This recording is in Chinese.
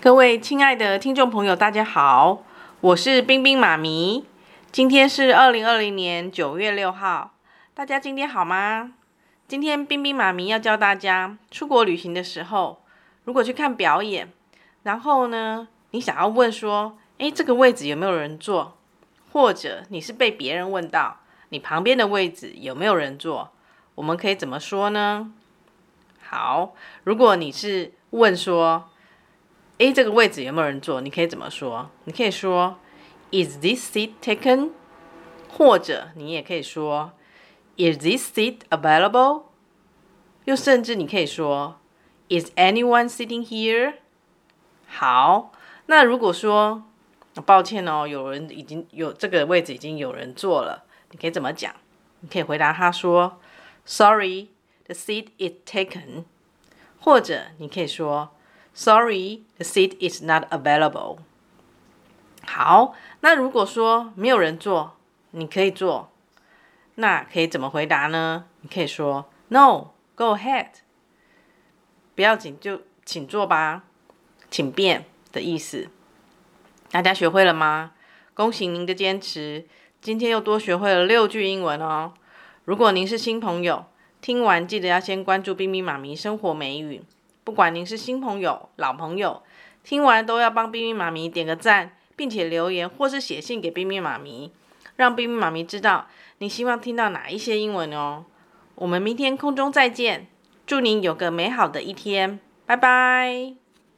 各位亲爱的听众朋友，大家好，我是冰冰妈咪。今天是二零二零年九月六号，大家今天好吗？今天冰冰妈咪要教大家，出国旅行的时候，如果去看表演，然后呢，你想要问说，诶，这个位置有没有人坐？或者你是被别人问到，你旁边的位置有没有人坐？我们可以怎么说呢？好，如果你是问说，诶，这个位置有没有人坐？你可以怎么说？你可以说，Is this seat taken？或者你也可以说，Is this seat available？又甚至你可以说，Is anyone sitting here？好，那如果说，抱歉哦，有人已经有这个位置已经有人坐了，你可以怎么讲？你可以回答他说，Sorry，the seat is taken。或者你可以说。Sorry, the seat is not available. 好，那如果说没有人坐，你可以坐，那可以怎么回答呢？你可以说 No, go ahead. 不要紧，就请坐吧，请便的意思。大家学会了吗？恭喜您的坚持，今天又多学会了六句英文哦。如果您是新朋友，听完记得要先关注冰冰妈咪生活美语。不管您是新朋友、老朋友，听完都要帮冰冰妈咪点个赞，并且留言或是写信给冰冰妈咪，让冰冰妈咪知道你希望听到哪一些英文哦。我们明天空中再见，祝您有个美好的一天，拜拜。